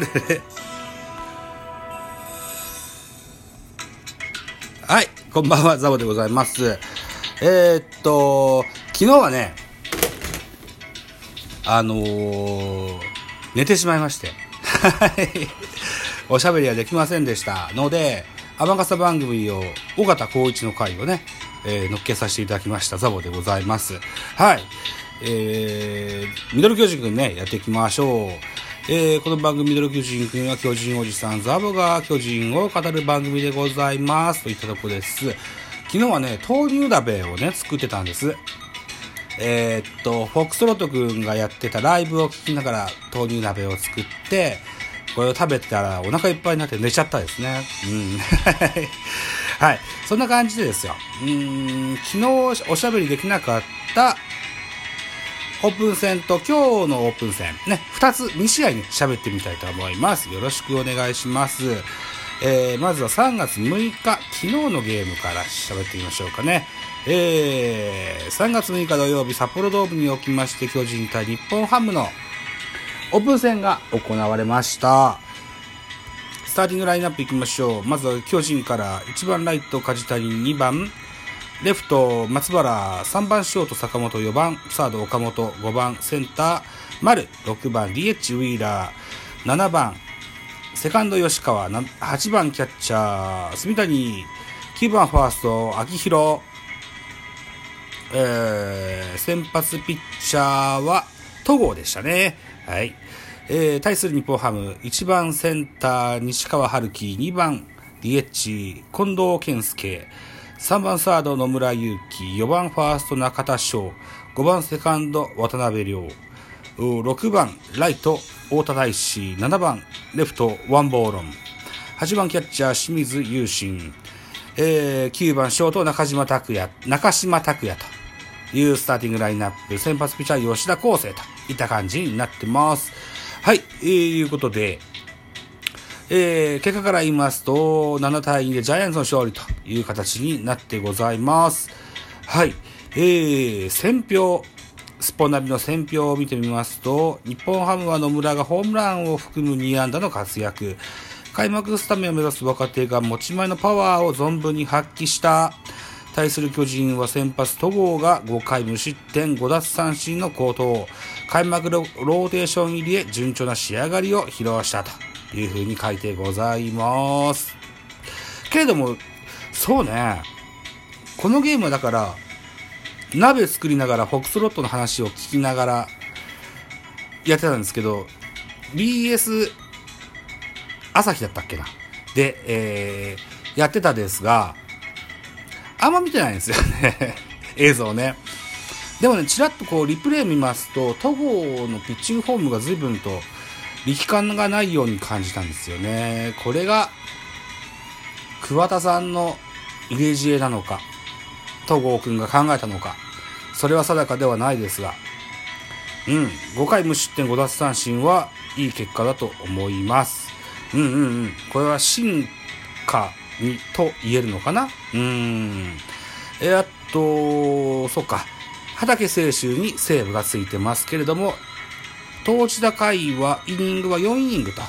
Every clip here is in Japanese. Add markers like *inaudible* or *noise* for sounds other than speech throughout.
でね。はい、こんばんは、ザボでございます。えー、っと、昨日はね、あのー、寝てしまいまして、はい、おしゃべりはできませんでしたので、天笠番組を、尾形光一の回をね、えー、乗っけさせていただきました、ザボでございます。はい。えー、ミドル巨人くんね、やっていきましょう。えー、この番組ミドル巨人くんは巨人おじさんザボが巨人を語る番組でございます。といったとこです。昨日はね、豆乳鍋をね、作ってたんです。えー、っと、フォックスロットくんがやってたライブを聞きながら豆乳鍋を作って、これを食べたらお腹いっぱいになって寝ちゃったですね。うん。*laughs* はい。そんな感じでですよ。うん、昨日おしゃべりできなかったオープン戦と今日のオープン戦、ね、2つ、2試合に喋ってみたいと思います。よろしくお願いします。えー、まずは3月6日、昨日のゲームから喋ってみましょうかね。えー、3月6日土曜日、札幌ドームにおきまして、巨人対日本ハムのオープン戦が行われました。スターティングラインナップいきましょう。まずは巨人から1番ライト梶谷、2番レフト松原、3番ショート坂本、4番サード岡本、5番センター丸、6番 DH ウィーラー、7番セカンド吉川、8番キャッチャー、住谷、9番ファースト、秋広、えー、先発ピッチャーは戸郷でしたね。はい。えー、対する日本ハム、1番センター、西川春樹、2番 DH、近藤健介、3番サード野村祐希、4番ファースト中田翔、5番セカンド渡辺亮、6番ライト太田大志、7番レフトワンボーロン、8番キャッチャー清水雄心、えー、9番ショート中島拓也、中島拓也というスターティングラインナップ、先発ピッチャー吉田康生といった感じになってます。はい、えー、いうことで、えー、結果から言いますと、7対2でジャイアンツの勝利という形になってございます。はい。えー、選票、スポナビの選票を見てみますと、日本ハムは野村がホームランを含む2安打の活躍。開幕スタメンを目指す若手が持ち前のパワーを存分に発揮した。対する巨人は先発戸郷が5回無失点5奪三振の好投。開幕ローテーション入りへ順調な仕上がりを披露したと。いうふうに書いてございます。けれども、そうね、このゲームはだから、鍋作りながらフォックスロットの話を聞きながらやってたんですけど、BS 朝日だったっけな。で、えー、やってたですが、あんま見てないんですよね *laughs* 映像ね。でもね、ちらっとこう、リプレイ見ますと、戸郷のピッチングフォームが随分と力感がないように感じたんですよね。これが、桑田さんの入れ知恵なのか、戸郷くんが考えたのか、それは定かではないですが、うん、5回無失点5奪三振はいい結果だと思います。うんうんうん。これは進化にと言えるのかな？うん。え、っと、そうか。畑清舟にセーブがついてますけれども、投手打回は、イニングは4イニングと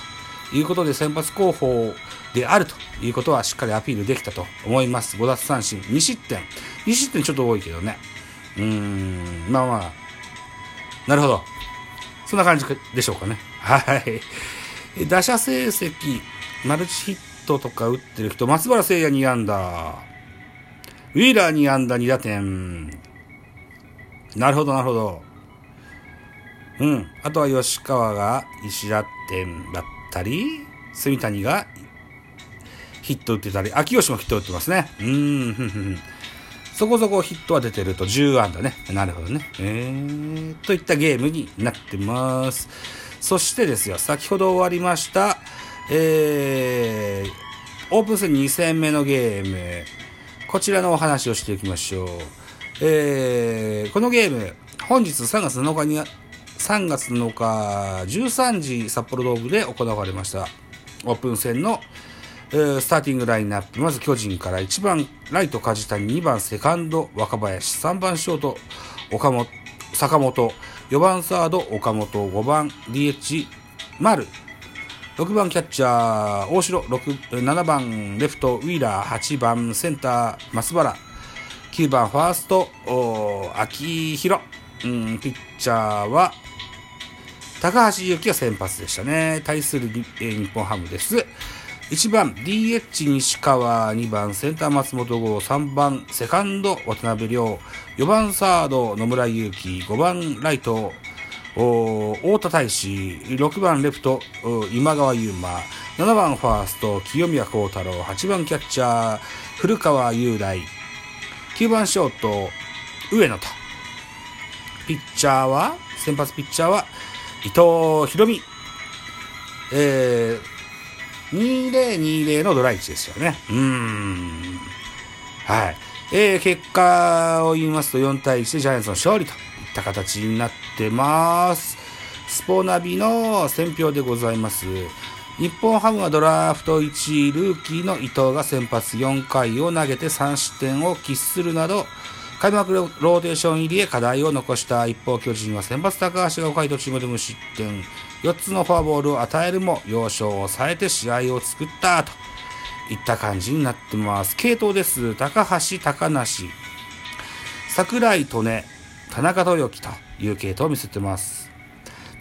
いうことで先発候補であるということはしっかりアピールできたと思います。5奪三振、2失点。2失点ちょっと多いけどね。うーん、まあまあ。なるほど。そんな感じでしょうかね。はい。打者成績、マルチヒットとか打ってる人、松原聖也2安打。ウィーラー2安打2打点。なるほど、なるほど。うん。あとは吉川が石田点だったり、住谷がヒット打ってたり、秋吉もヒット打ってますね。うん、ふんふん。そこそこヒットは出てると10安打ね。なるほどね。えー、といったゲームになってます。そしてですよ、先ほど終わりました、えー、オープン戦2戦目のゲーム。こちらのお話をしていきましょう。えー、このゲーム、本日3月7日に3月7日13時札幌ドームで行われました。オープン戦の、スターティングラインナップ。まず巨人から1番ライト梶谷2番セカンド若林3番ショート岡本坂本4番サード岡本5番 DH 丸。6番キャッチャー、大城、7番レフト、ウィーラー、8番センター、松原、9番ファースト、秋広、うん、ピッチャーは、高橋祐希が先発でしたね。対する、日本ハムです。1番 DH 西川、2番センター松本剛、3番セカンド渡辺亮、4番サード野村祐希、5番ライト太田大志、6番レフト今川優馬、7番ファースト清宮幸太郎、8番キャッチャー古川雄大、9番ショート上野と。ピッチャーは、先発ピッチャーは伊藤博美。えー、2020のドラ1ですよね。うーん。はい。えー、結果を言いますと4対1でジャイアンツの勝利といった形になってます。スポナビの選評でございます。日本ハムはドラフト1位ルーキーの伊藤が先発4回を投げて3失点を喫するなど、開幕ローテーション入りへ課題を残した一方巨人は先発高橋が5回途中まで無失点。4つのフォアボールを与えるも要所を抑えて試合を作ったといった感じになってます。系統です。高橋高梨櫻井利根田中豊樹という系統を見せてます。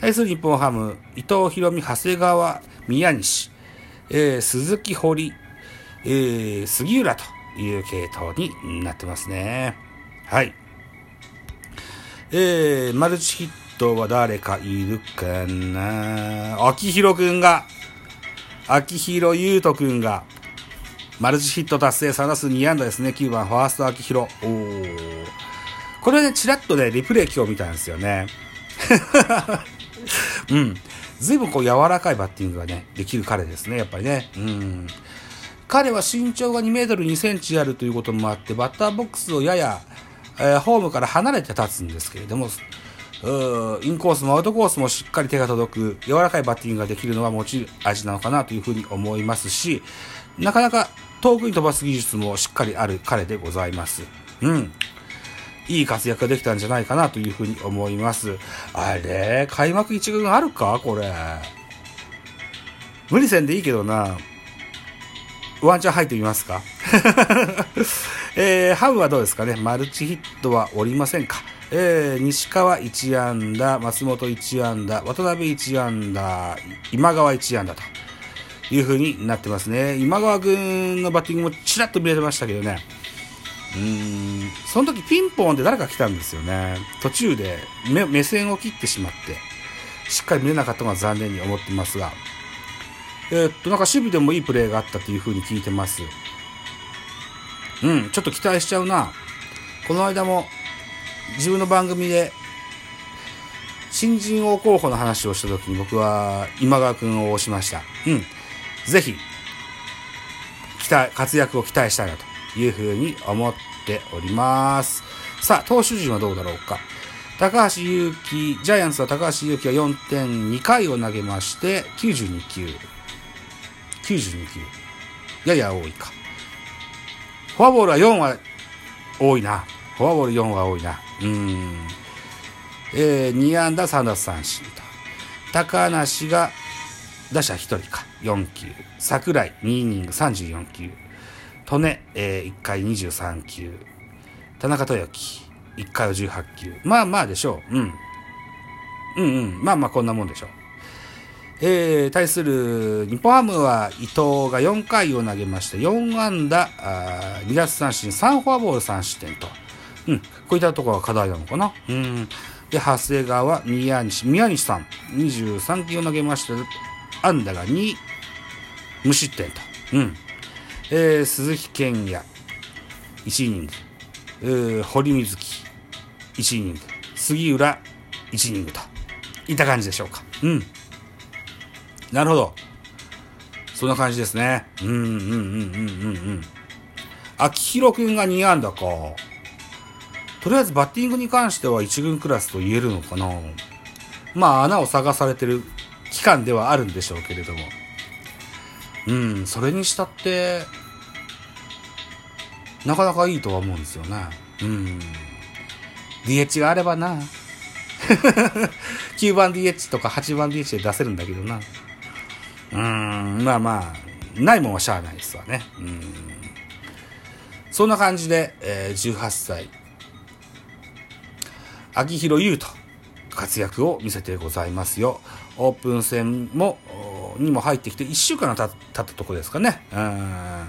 対する日本ハム伊藤博美長谷川宮西、えー、鈴木堀、えー、杉浦という系統になってますね。はい。えー、マルチヒットは誰かいるかな？秋広くんが、秋広優斗くんが、マルチヒット達成3打数2安打ですね。9番ファースト秋広。おー。これね、ちらっとね、リプレイ今日見たんですよね。*laughs* うん。随分こう柔らかいバッティングがね、できる彼ですね、やっぱりね。うん。彼は身長が2メートル2センチあるということもあって、バッターボックスをやや、えー、ホームから離れて立つんですけれども、うーインコースもアウトコースもしっかり手が届く柔らかいバッティングができるのは持ち味なのかなというふうに思いますし、なかなか遠くに飛ばす技術もしっかりある彼でございます。うん。いい活躍ができたんじゃないかなというふうに思います。あれ？開幕一軍あるか？これ。無理せんでいいけどな。ワンチャン入ってみますか？*laughs* えー、ハムはどうですかね？マルチヒットはおりませんか？えー、西川1安打、松本1安打、渡辺1安打、今川1安打という風になってますね。今川君のバッティングもちらっと見れてましたけどね。うーん、その時ピンポンで誰か来たんですよね。途中で目線を切ってしまって、しっかり見れなかったのは残念に思ってますが。えー、っと、なんか守備でもいいプレーがあったという風に聞いてます。うん、ちょっと期待しちゃうな。この間も自分の番組で新人王候補の話をした時に僕は今川君を推しました。うん。ぜひ、期待、活躍を期待したいなという風に思っております。さあ、投手陣はどうだろうか。高橋祐希、ジャイアンツは高橋祐希は4.2回を投げまして、92球。92球。やや多いか。フォアボールは4は多いな。フォアボール4は多いな。うん。えー、2安打3奪三振と。高梨が打者1人か。4球。桜井2イニング34球。利根、えー、1回23球。田中豊樹1回を18球。まあまあでしょう。うん。うんうん。まあまあこんなもんでしょう。えー、対する日本ハムは伊藤が4回を投げまして、4安打、あ2奪三振、3フォアボール3失点と。うん、こういったところが課題なのかな。うん。で、長谷川、宮西、宮西さん、23球を投げまして、安打が2、無失点と。うん。えー、鈴木健也、1イニング。えー、堀水木、1イニング。杉浦、1イニングと。いった感じでしょうか。うん。なるほど。そんな感じですね。うんうんうんうんうんうん。秋広くんが2安打か。とりあえずバッティングに関しては1軍クラスと言えるのかな。まあ穴を探されてる期間ではあるんでしょうけれども。うん、それにしたって、なかなかいいとは思うんですよね。うん。DH があればな。*laughs* 9番 DH とか8番 DH で出せるんだけどな。うん、まあまあ、ないもんはしゃあないですわね。うん。そんな感じで、えー、18歳、秋広優と活躍を見せてございますよ。オープン戦も、にも入ってきて1週間経ったとこですかね。うん。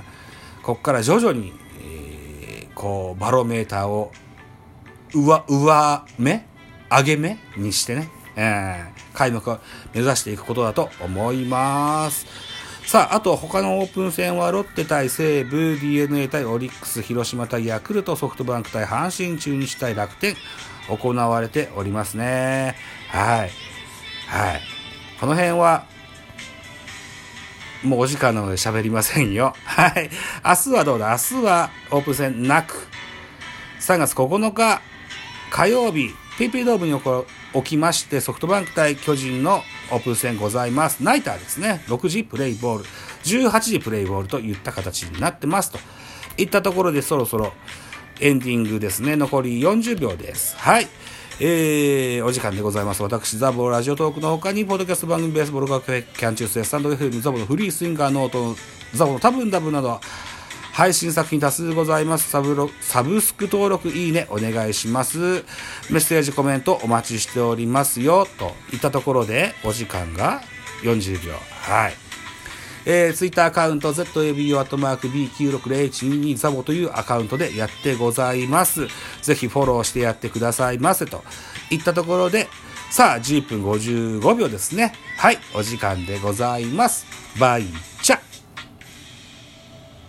ここから徐々に、えー、こう、バロメーターを上、上目？上げ目？にしてね、えー、開幕を目指していくことだと思います。さあ、あと他のオープン戦はロッテ対西武、DNA 対オリックス、広島対ヤクルト、ソフトバンク対阪神、中日対楽天、行われておりますね。はい。はい。この辺は、もうお時間なので喋りませんよ。はい。明日はどうだ？明日はオープン戦なく、3月9日火曜日、ペイペイドームに起きまして、ソフトバンク対巨人のオープン戦ございます。ナイターですね。6時プレイボール、18時プレイボールといった形になってますと。いったところでそろそろエンディングですね。残り40秒です。はい。えー、お時間でございます。私、ザボラジオトークの他に、ポッドキャスト番組ベースボール学キャンチュースやスタンド FM、ザボのフリースインガーノート、ザボの多分ダブなど、配信作品多数ございます。サブロサブスク登録、いいね、お願いします。メッセージ、コメントお待ちしておりますよ。といったところで、お時間が40秒。はい。えー、ツイッターアカウント、ZABO-B960H22 ザボというアカウントでやってございます。ぜひフォローしてやってくださいませ。といったところで、さあ、10分55秒ですね。はい、お時間でございます。バイ